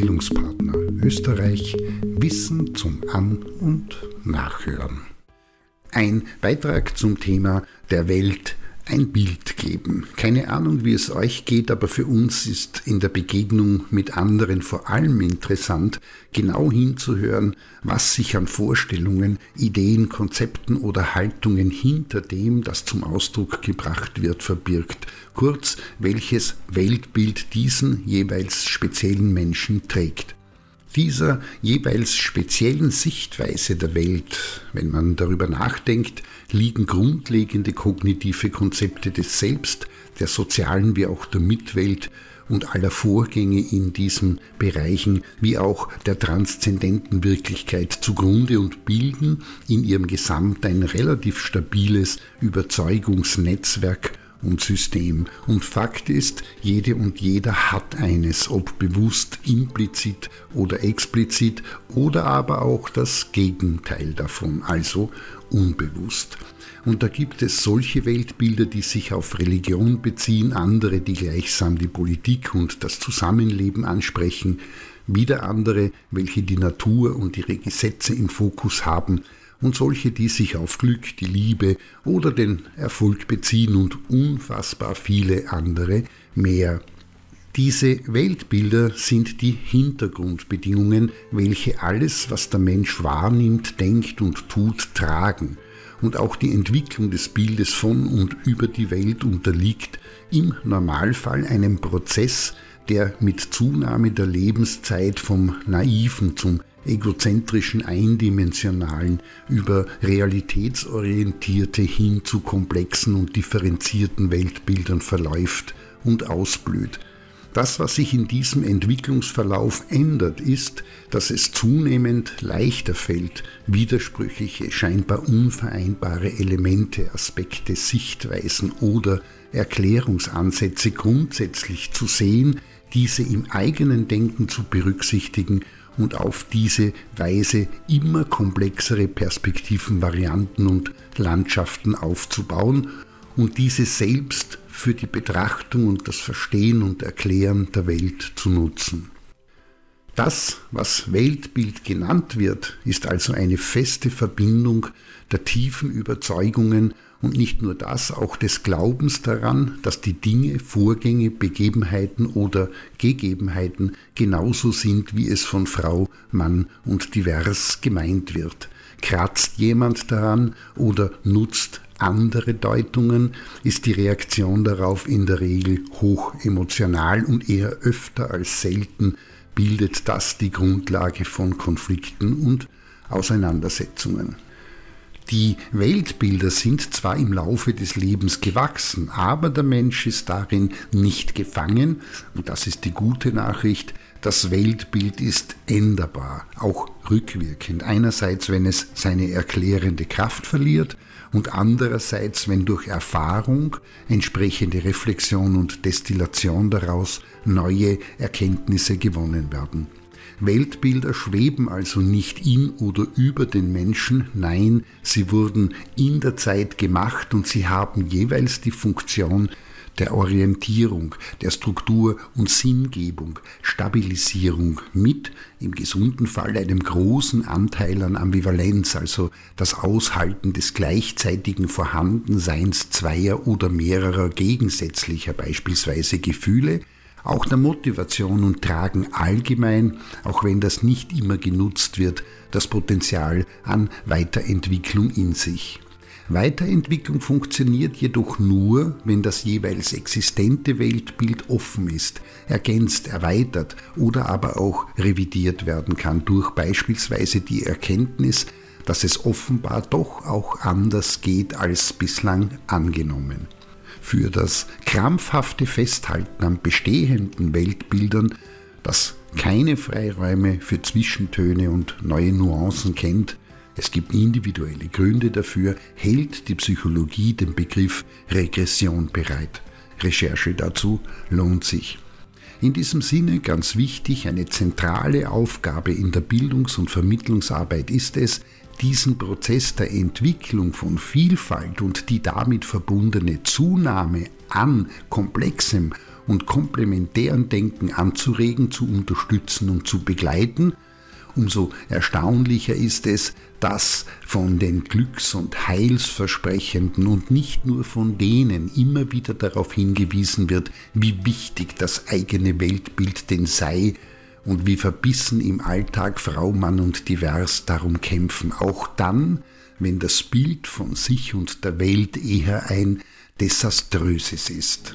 Bildungspartner Österreich Wissen zum An- und Nachhören. Ein Beitrag zum Thema der Welt ein Bild geben. Keine Ahnung, wie es euch geht, aber für uns ist in der Begegnung mit anderen vor allem interessant, genau hinzuhören, was sich an Vorstellungen, Ideen, Konzepten oder Haltungen hinter dem, das zum Ausdruck gebracht wird, verbirgt. Kurz, welches Weltbild diesen jeweils speziellen Menschen trägt dieser jeweils speziellen Sichtweise der Welt, wenn man darüber nachdenkt, liegen grundlegende kognitive Konzepte des Selbst, der sozialen wie auch der Mitwelt und aller Vorgänge in diesen Bereichen wie auch der transzendenten Wirklichkeit zugrunde und bilden in ihrem Gesamt ein relativ stabiles Überzeugungsnetzwerk und System. Und Fakt ist, jede und jeder hat eines, ob bewusst, implizit oder explizit oder aber auch das Gegenteil davon, also unbewusst. Und da gibt es solche Weltbilder, die sich auf Religion beziehen, andere, die gleichsam die Politik und das Zusammenleben ansprechen, wieder andere, welche die Natur und ihre Gesetze im Fokus haben, und solche, die sich auf Glück, die Liebe oder den Erfolg beziehen und unfassbar viele andere mehr. Diese Weltbilder sind die Hintergrundbedingungen, welche alles, was der Mensch wahrnimmt, denkt und tut, tragen. Und auch die Entwicklung des Bildes von und über die Welt unterliegt im Normalfall einem Prozess, der mit Zunahme der Lebenszeit vom naiven zum egozentrischen, eindimensionalen, über realitätsorientierte hin zu komplexen und differenzierten Weltbildern verläuft und ausblüht. Das, was sich in diesem Entwicklungsverlauf ändert, ist, dass es zunehmend leichter fällt, widersprüchliche, scheinbar unvereinbare Elemente, Aspekte, Sichtweisen oder Erklärungsansätze grundsätzlich zu sehen, diese im eigenen Denken zu berücksichtigen und auf diese Weise immer komplexere Perspektiven, Varianten und Landschaften aufzubauen und diese selbst für die Betrachtung und das Verstehen und Erklären der Welt zu nutzen. Das, was Weltbild genannt wird, ist also eine feste Verbindung der tiefen Überzeugungen und nicht nur das, auch des Glaubens daran, dass die Dinge, Vorgänge, Begebenheiten oder Gegebenheiten genauso sind, wie es von Frau, Mann und divers gemeint wird. Kratzt jemand daran oder nutzt andere Deutungen, ist die Reaktion darauf in der Regel hoch emotional und eher öfter als selten bildet das die Grundlage von Konflikten und Auseinandersetzungen. Die Weltbilder sind zwar im Laufe des Lebens gewachsen, aber der Mensch ist darin nicht gefangen, und das ist die gute Nachricht, das Weltbild ist änderbar, auch rückwirkend. Einerseits, wenn es seine erklärende Kraft verliert und andererseits, wenn durch Erfahrung, entsprechende Reflexion und Destillation daraus neue Erkenntnisse gewonnen werden. Weltbilder schweben also nicht in oder über den Menschen, nein, sie wurden in der Zeit gemacht und sie haben jeweils die Funktion der Orientierung, der Struktur und Sinngebung, Stabilisierung mit, im gesunden Fall, einem großen Anteil an Ambivalenz, also das Aushalten des gleichzeitigen Vorhandenseins zweier oder mehrerer gegensätzlicher beispielsweise Gefühle, auch der Motivation und tragen allgemein, auch wenn das nicht immer genutzt wird, das Potenzial an Weiterentwicklung in sich. Weiterentwicklung funktioniert jedoch nur, wenn das jeweils existente Weltbild offen ist, ergänzt, erweitert oder aber auch revidiert werden kann durch beispielsweise die Erkenntnis, dass es offenbar doch auch anders geht als bislang angenommen. Für das krampfhafte Festhalten an bestehenden Weltbildern, das keine Freiräume für Zwischentöne und neue Nuancen kennt, es gibt individuelle Gründe dafür, hält die Psychologie den Begriff Regression bereit. Recherche dazu lohnt sich. In diesem Sinne ganz wichtig, eine zentrale Aufgabe in der Bildungs- und Vermittlungsarbeit ist es, diesen Prozess der Entwicklung von Vielfalt und die damit verbundene Zunahme an komplexem und komplementären Denken anzuregen, zu unterstützen und zu begleiten, umso erstaunlicher ist es, dass von den glücks- und heilsversprechenden und nicht nur von denen immer wieder darauf hingewiesen wird, wie wichtig das eigene Weltbild denn sei und wie verbissen im Alltag Frau, Mann und divers darum kämpfen, auch dann, wenn das Bild von sich und der Welt eher ein desaströses ist.